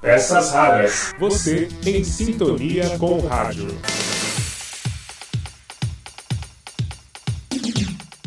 Peças raras. Você em sintonia com o rádio.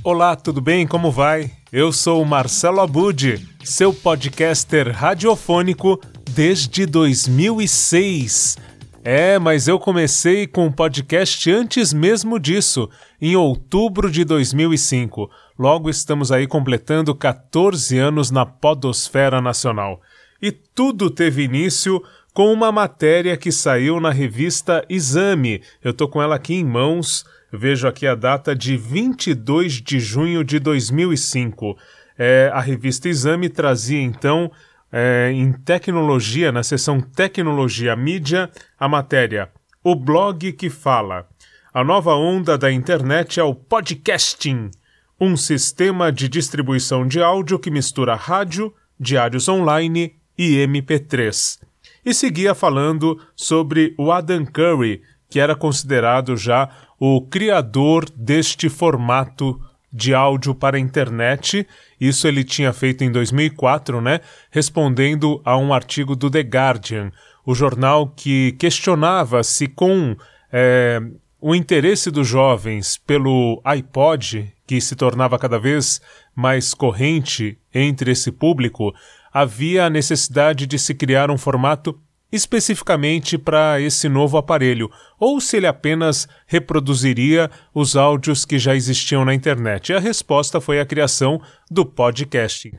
Olá, tudo bem? Como vai? Eu sou o Marcelo Abud, seu podcaster radiofônico desde 2006. É, mas eu comecei com o podcast antes mesmo disso, em outubro de 2005. Logo estamos aí completando 14 anos na Podosfera Nacional. E tudo teve início com uma matéria que saiu na revista Exame. Eu tô com ela aqui em mãos. Vejo aqui a data de 22 de junho de 2005. É, a revista Exame trazia então é, em tecnologia, na seção Tecnologia Mídia, a matéria O blog que fala. A nova onda da internet é o podcasting, um sistema de distribuição de áudio que mistura rádio, diários online e MP3. E seguia falando sobre o Adam Curry, que era considerado já o criador deste formato de áudio para a internet. Isso ele tinha feito em 2004, né? Respondendo a um artigo do The Guardian, o jornal que questionava se com é, o interesse dos jovens pelo iPod, que se tornava cada vez mais corrente entre esse público, havia a necessidade de se criar um formato especificamente para esse novo aparelho, ou se ele apenas reproduziria os áudios que já existiam na internet. E a resposta foi a criação do podcasting.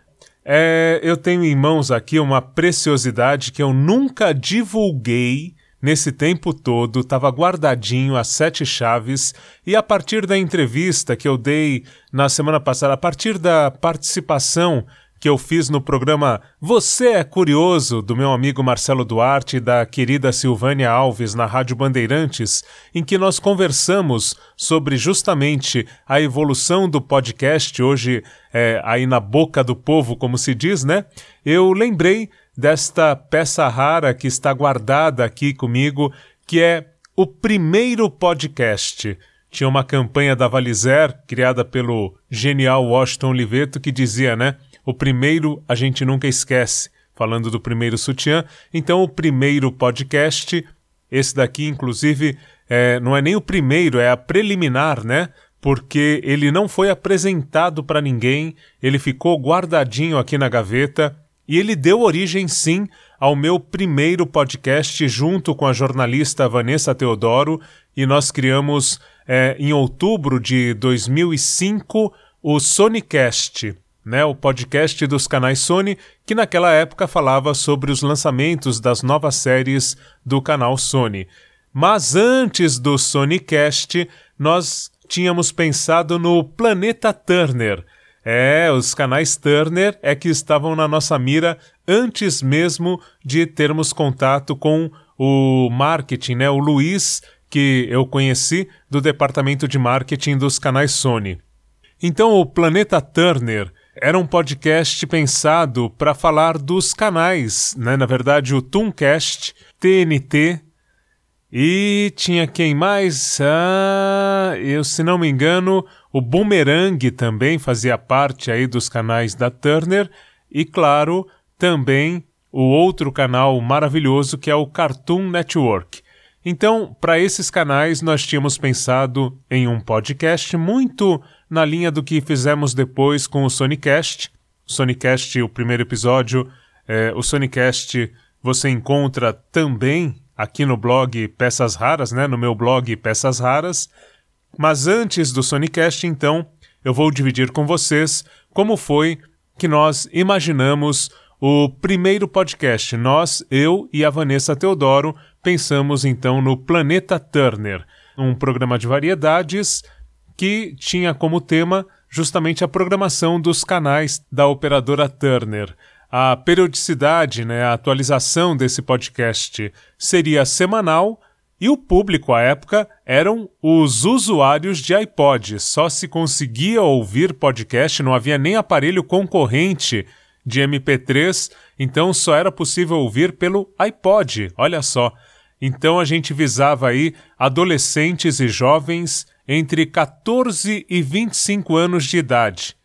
É, eu tenho em mãos aqui uma preciosidade que eu nunca divulguei nesse tempo todo, estava guardadinho as sete chaves, e a partir da entrevista que eu dei na semana passada, a partir da participação que eu fiz no programa Você é Curioso, do meu amigo Marcelo Duarte e da querida Silvânia Alves na Rádio Bandeirantes, em que nós conversamos sobre justamente a evolução do podcast, hoje é, aí na boca do povo, como se diz, né? Eu lembrei desta peça rara que está guardada aqui comigo, que é o primeiro podcast tinha uma campanha da Valizer, criada pelo genial Washington Oliveto, que dizia, né? O primeiro a gente nunca esquece, falando do primeiro sutiã. Então, o primeiro podcast, esse daqui, inclusive, é, não é nem o primeiro, é a preliminar, né? Porque ele não foi apresentado para ninguém, ele ficou guardadinho aqui na gaveta e ele deu origem, sim, ao meu primeiro podcast junto com a jornalista Vanessa Teodoro e nós criamos é, em outubro de 2005 o Sonicast né, o podcast dos canais Sony, que naquela época falava sobre os lançamentos das novas séries do canal Sony. Mas antes do Sonycast, nós tínhamos pensado no Planeta Turner. É, os canais Turner é que estavam na nossa mira antes mesmo de termos contato com o marketing, né, o Luiz, que eu conheci do departamento de marketing dos canais Sony. Então, o Planeta Turner era um podcast pensado para falar dos canais, né? Na verdade, o Tooncast, TNT e tinha quem mais? Ah, eu se não me engano, o Boomerang também fazia parte aí dos canais da Turner e claro, também o outro canal maravilhoso que é o Cartoon Network. Então, para esses canais, nós tínhamos pensado em um podcast muito na linha do que fizemos depois com o Sonicast. O Sonicast, o primeiro episódio, é, o Sonicast você encontra também aqui no blog Peças Raras, né? No meu blog Peças Raras. Mas antes do Sonicast, então, eu vou dividir com vocês como foi que nós imaginamos o primeiro podcast. Nós, eu e a Vanessa Teodoro, pensamos então no Planeta Turner, um programa de variedades que tinha como tema justamente a programação dos canais da operadora Turner. A periodicidade, né, a atualização desse podcast seria semanal e o público à época eram os usuários de iPod. Só se conseguia ouvir podcast, não havia nem aparelho concorrente de MP3, então só era possível ouvir pelo iPod. Olha só. Então a gente visava aí adolescentes e jovens entre 14 e 25 anos de idade.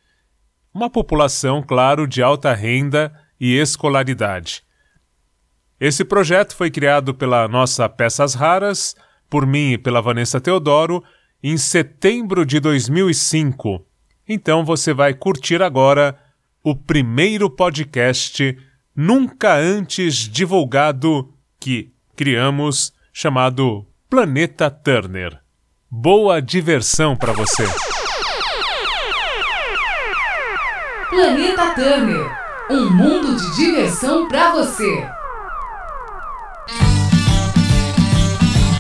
Uma população, claro, de alta renda e escolaridade. Esse projeto foi criado pela nossa Peças Raras, por mim e pela Vanessa Teodoro, em setembro de 2005. Então você vai curtir agora o primeiro podcast nunca antes divulgado que criamos, chamado Planeta Turner. Boa diversão para você! Planeta Turner um mundo de diversão para você.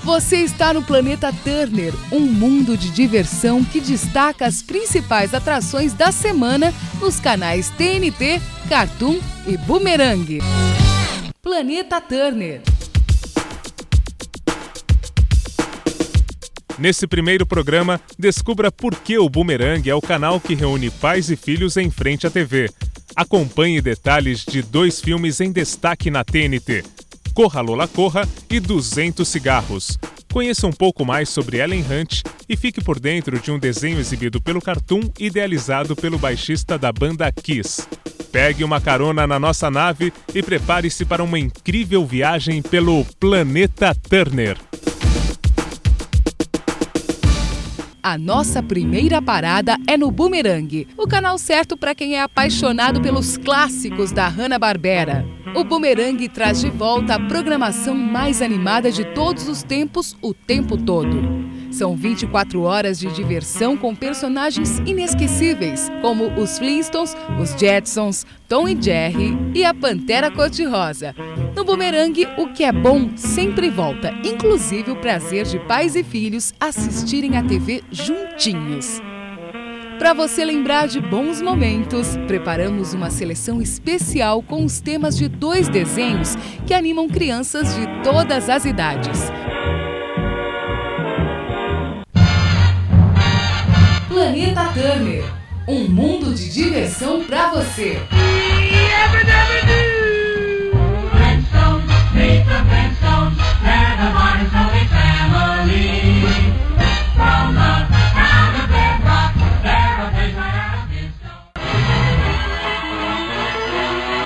Você está no Planeta Turner, um mundo de diversão que destaca as principais atrações da semana nos canais TNT, Cartoon e Boomerang. Planeta Turner. Nesse primeiro programa, descubra por que o Boomerang é o canal que reúne pais e filhos em frente à TV. Acompanhe detalhes de dois filmes em destaque na TNT. Corra Lola Corra e 200 Cigarros. Conheça um pouco mais sobre Ellen Hunt e fique por dentro de um desenho exibido pelo Cartoon idealizado pelo baixista da banda Kiss. Pegue uma carona na nossa nave e prepare-se para uma incrível viagem pelo planeta Turner. A nossa primeira parada é no Boomerang, o canal certo para quem é apaixonado pelos clássicos da Hanna-Barbera. O Boomerang traz de volta a programação mais animada de todos os tempos, o tempo todo. São 24 horas de diversão com personagens inesquecíveis, como os Flintstones, os Jetsons, Tom e Jerry e a Pantera Cor-de-Rosa. No Boomerang, o que é bom sempre volta, inclusive o prazer de pais e filhos assistirem a TV juntinhos. Para você lembrar de bons momentos, preparamos uma seleção especial com os temas de dois desenhos que animam crianças de todas as idades. Planeta Turner um mundo de diversão para você.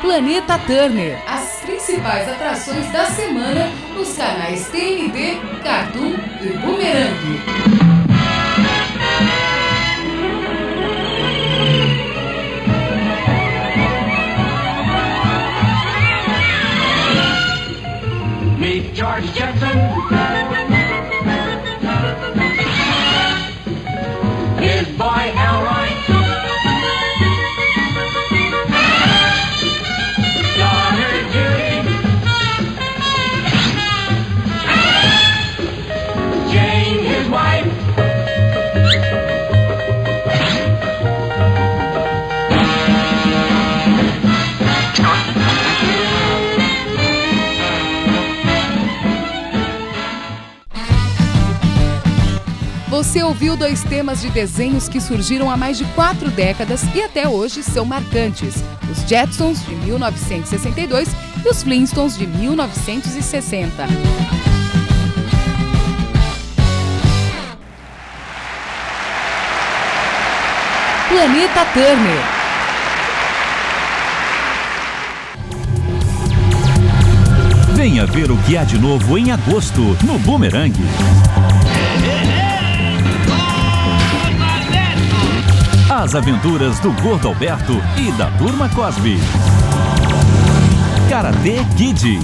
Planeta Turner. As principais atrações da semana nos canais TNT, Cartoon e Boomerang. George Jetson. His boy Você ouviu dois temas de desenhos que surgiram há mais de quatro décadas e até hoje são marcantes: os Jetsons, de 1962, e os Flintstones, de 1960. Planeta Turner. Venha ver o que há de novo em agosto no Boomerang. As aventuras do Gordo Alberto e da Turma Cosby. Karate Kid.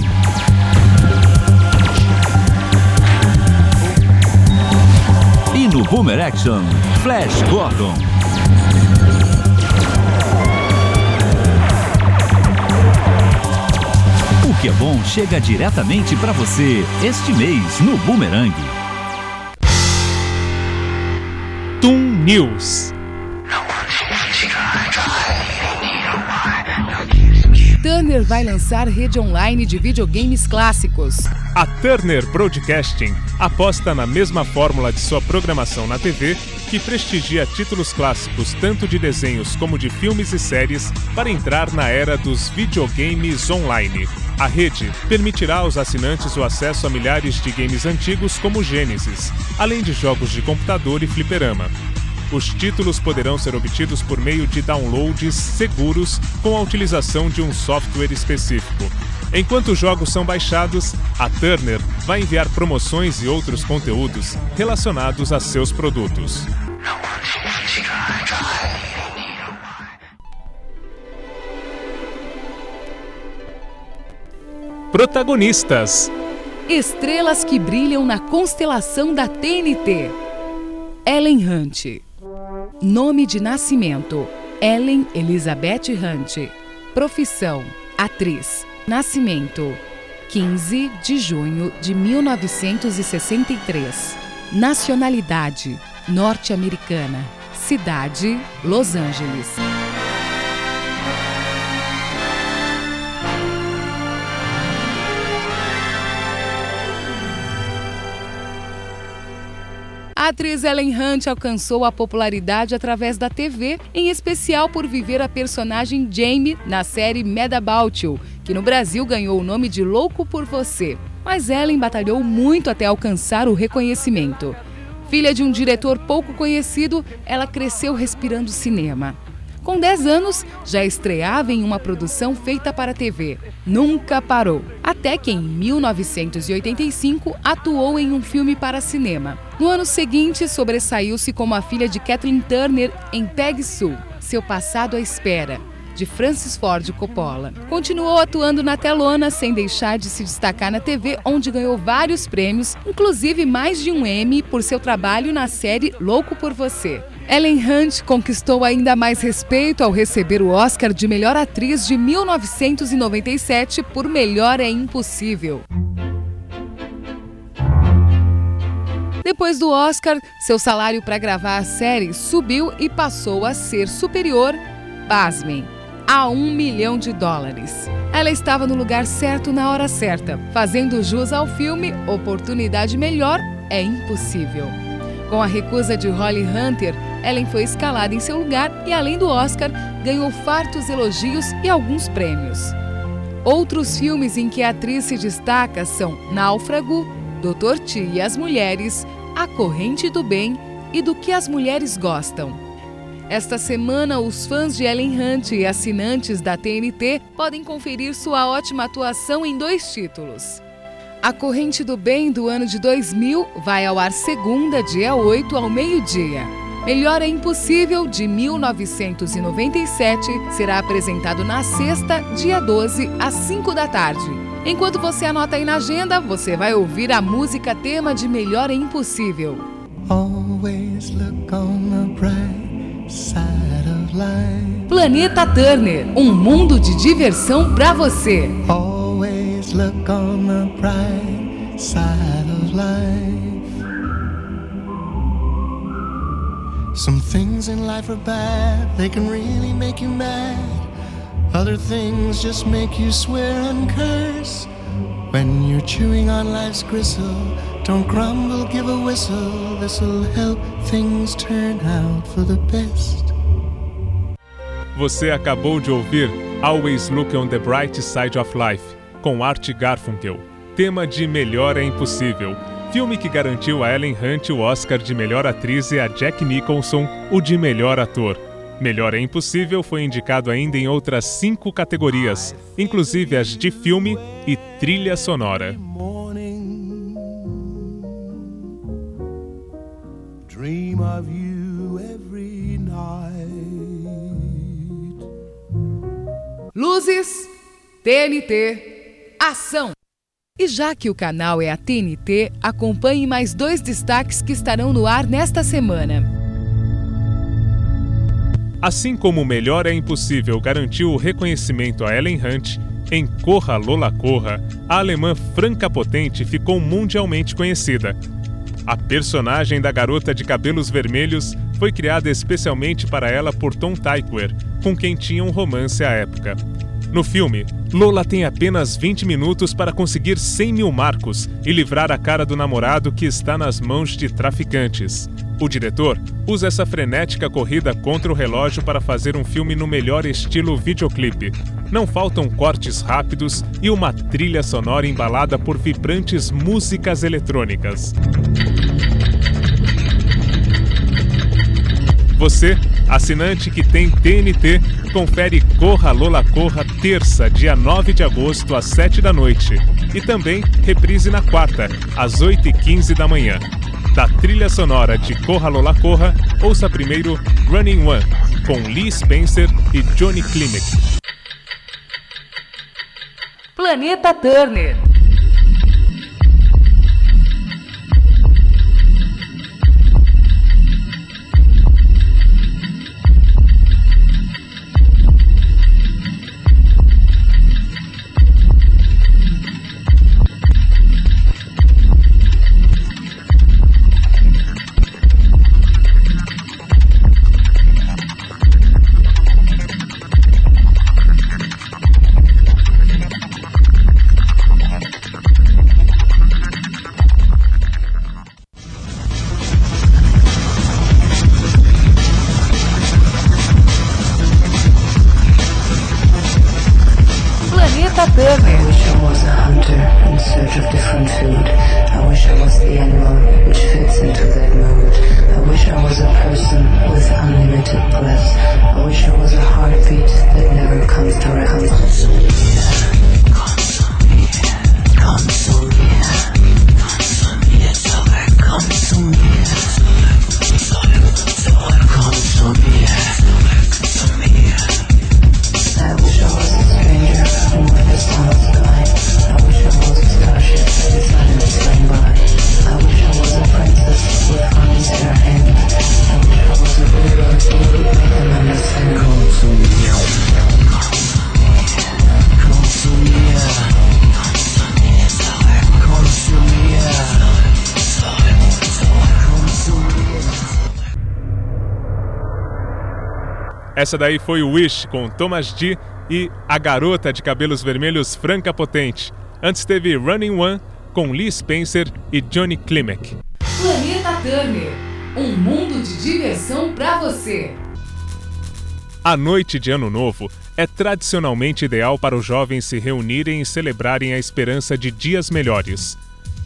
E no Boomer Action, Flash Gordon. O que é bom chega diretamente para você este mês no Boomerang. Toon News. Turner vai lançar rede online de videogames clássicos. A Turner Broadcasting aposta na mesma fórmula de sua programação na TV, que prestigia títulos clássicos tanto de desenhos como de filmes e séries para entrar na era dos videogames online. A rede permitirá aos assinantes o acesso a milhares de games antigos como Genesis, além de jogos de computador e fliperama. Os títulos poderão ser obtidos por meio de downloads seguros com a utilização de um software específico. Enquanto os jogos são baixados, a Turner vai enviar promoções e outros conteúdos relacionados a seus produtos. Protagonistas: Estrelas que brilham na constelação da TNT. Ellen Hunt. Nome de nascimento: Ellen Elizabeth Hunt. Profissão: atriz. Nascimento: 15 de junho de 1963. Nacionalidade: norte-americana. Cidade: Los Angeles. A atriz Ellen Hunt alcançou a popularidade através da TV, em especial por viver a personagem Jamie na série Mad About You, que no Brasil ganhou o nome de Louco por Você. Mas Ellen batalhou muito até alcançar o reconhecimento. Filha de um diretor pouco conhecido, ela cresceu respirando cinema. Com 10 anos, já estreava em uma produção feita para TV. Nunca parou. Até que em 1985 atuou em um filme para cinema. No ano seguinte, sobressaiu-se como a filha de Kathleen Turner em Peg Sue, Seu Passado à Espera, de Francis Ford Coppola. Continuou atuando na telona sem deixar de se destacar na TV, onde ganhou vários prêmios, inclusive mais de um Emmy por seu trabalho na série Louco por Você. Ellen Hunt conquistou ainda mais respeito ao receber o Oscar de melhor atriz de 1997 por Melhor é Impossível. Depois do Oscar, seu salário para gravar a série subiu e passou a ser superior, pasmem, a um milhão de dólares. Ela estava no lugar certo na hora certa, fazendo jus ao filme Oportunidade Melhor é Impossível. Com a recusa de Holly Hunter, Ellen foi escalada em seu lugar e, além do Oscar, ganhou fartos elogios e alguns prêmios. Outros filmes em que a atriz se destaca são Náufrago, Doutor T e as Mulheres, A Corrente do Bem e Do que as Mulheres Gostam. Esta semana, os fãs de Ellen Hunt e assinantes da TNT podem conferir sua ótima atuação em dois títulos. A Corrente do Bem do ano de 2000 vai ao ar segunda, dia 8, ao meio-dia. Melhor é Impossível, de 1997, será apresentado na sexta, dia 12, às 5 da tarde. Enquanto você anota aí na agenda, você vai ouvir a música tema de Melhor é Impossível. Always look on the bright Planeta Turner, um mundo de diversão para você. Always look on the bright side of life. Some things in life are bad, they can really make you mad. Other things just make you swear and curse. When you're chewing on life's gristle, don't grumble, give a whistle. This'll help things turn out for the best. Você acabou de ouvir Always Look on the Bright Side of Life, com Art Garfunkel. Tema de Melhor é Impossível. Filme que garantiu a Ellen Hunt o Oscar de melhor atriz e a Jack Nicholson o de melhor ator. Melhor é Impossível foi indicado ainda em outras cinco categorias, inclusive as de filme e trilha sonora. Dream of you every night. Luzes, TNT, ação! E já que o canal é a TNT, acompanhe mais dois destaques que estarão no ar nesta semana. Assim como o Melhor é Impossível garantiu o reconhecimento a Ellen Hunt, em Corra Lola Corra, a alemã Franca Potente ficou mundialmente conhecida a personagem da garota de cabelos vermelhos foi criada especialmente para ela por Tom Tykwer, com quem tinha um romance à época. No filme, Lola tem apenas 20 minutos para conseguir 100 mil marcos e livrar a cara do namorado que está nas mãos de traficantes. O diretor usa essa frenética corrida contra o relógio para fazer um filme no melhor estilo videoclipe. Não faltam cortes rápidos e uma trilha sonora embalada por vibrantes músicas eletrônicas. Você, assinante que tem TNT, confere Corra Lola Corra terça, dia 9 de agosto, às 7 da noite. E também reprise na quarta, às 8h15 da manhã. Da trilha sonora de Corra Lola Corra, ouça primeiro Running One, com Lee Spencer e Johnny Klimek. Planeta Turner. Essa daí foi o Wish com Thomas D e A Garota de Cabelos Vermelhos Franca Potente. Antes teve Running One com Lee Spencer e Johnny Klimek. Planeta Turner, um mundo de diversão para você. A noite de Ano Novo é tradicionalmente ideal para os jovens se reunirem e celebrarem a esperança de dias melhores.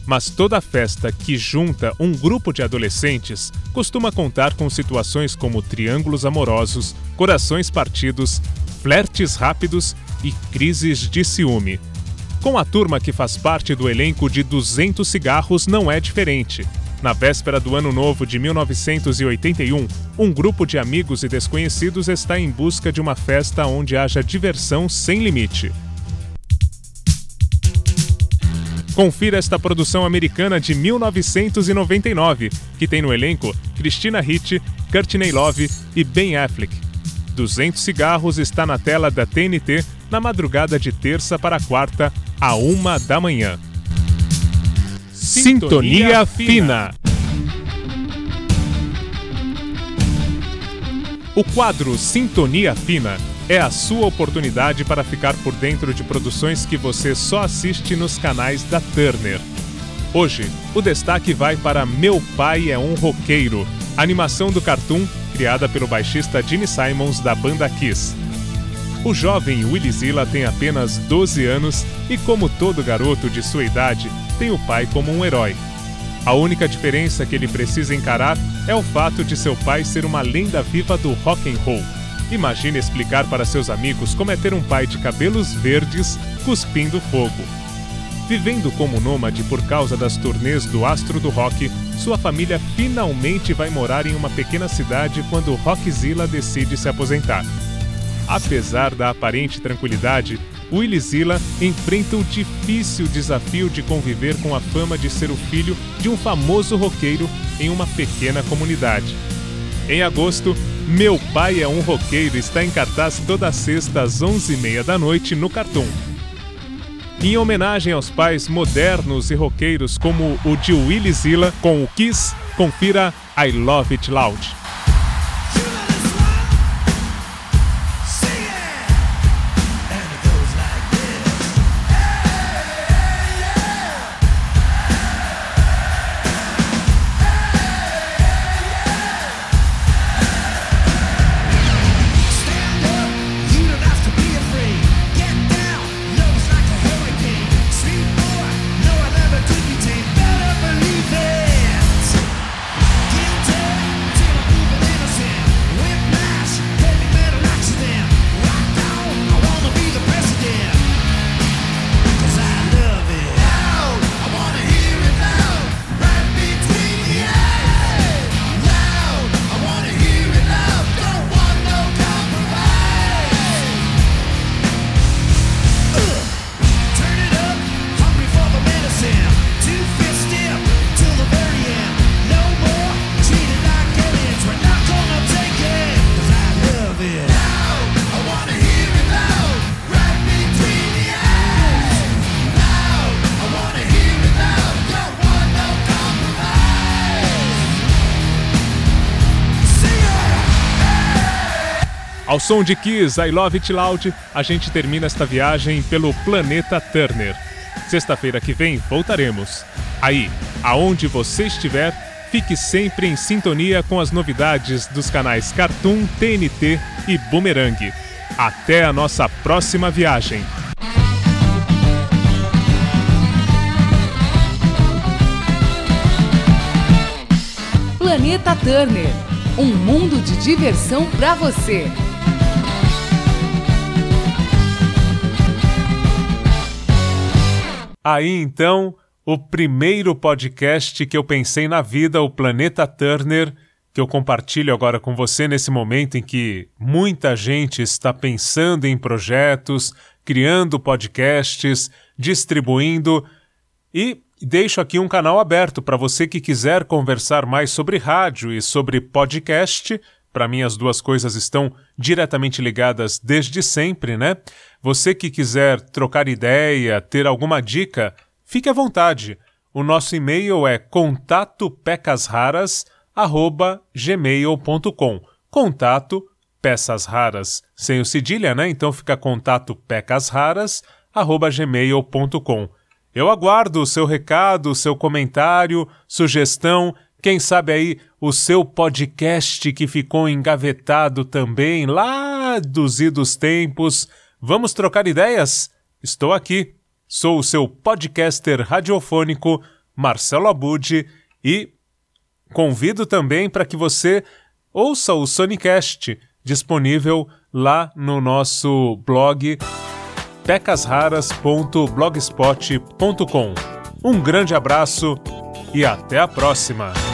Mas toda festa que junta um grupo de adolescentes costuma contar com situações como triângulos amorosos, corações partidos, flertes rápidos e crises de ciúme. Com a turma que faz parte do elenco de 200 Cigarros não é diferente. Na véspera do ano novo de 1981, um grupo de amigos e desconhecidos está em busca de uma festa onde haja diversão sem limite. Confira esta produção americana de 1999, que tem no elenco Christina Ricci, Courtney Love e Ben Affleck. 200 Cigarros está na tela da TNT na madrugada de terça para quarta, a uma da manhã. Sintonia Fina. O quadro Sintonia Fina é a sua oportunidade para ficar por dentro de produções que você só assiste nos canais da Turner. Hoje, o destaque vai para Meu Pai é um Roqueiro, animação do cartoon criada pelo baixista Gene Simons da banda Kiss. O jovem Willy Zilla tem apenas 12 anos e, como todo garoto de sua idade, tem o pai como um herói. A única diferença que ele precisa encarar é o fato de seu pai ser uma lenda viva do rock and roll Imagine explicar para seus amigos como é ter um pai de cabelos verdes cuspindo fogo. Vivendo como nômade por causa das turnês do astro do rock, sua família finalmente vai morar em uma pequena cidade quando Rockzilla decide se aposentar. Apesar da aparente tranquilidade, Willy Zilla enfrenta o difícil desafio de conviver com a fama de ser o filho de um famoso roqueiro em uma pequena comunidade. Em agosto, Meu Pai é um Roqueiro está em cartaz toda sexta às 11h30 da noite no Cartoon. Em homenagem aos pais modernos e roqueiros como o de Willy Zilla com o Kiss, confira I Love It Loud. Ao som de Kiss, I Love It Loud, a gente termina esta viagem pelo planeta Turner. Sexta-feira que vem voltaremos. Aí, aonde você estiver, fique sempre em sintonia com as novidades dos canais Cartoon, TNT e Boomerang. Até a nossa próxima viagem. Planeta Turner um mundo de diversão para você. Aí então, o primeiro podcast que eu pensei na vida, o Planeta Turner, que eu compartilho agora com você nesse momento em que muita gente está pensando em projetos, criando podcasts, distribuindo e deixo aqui um canal aberto para você que quiser conversar mais sobre rádio e sobre podcast. Para mim, as duas coisas estão diretamente ligadas desde sempre, né? Você que quiser trocar ideia, ter alguma dica, fique à vontade. O nosso e-mail é contatopecasraras@gmail.com. Contato peças raras sem o cedilha, né? Então fica contato pecasraras@gmail.com. Eu aguardo o seu recado, o seu comentário, sugestão, quem sabe aí o seu podcast que ficou engavetado também lá dos idos tempos. Vamos trocar ideias? Estou aqui. Sou o seu podcaster radiofônico, Marcelo Abud, e convido também para que você ouça o Sonicast, disponível lá no nosso blog pecasraras.blogspot.com. Um grande abraço e até a próxima!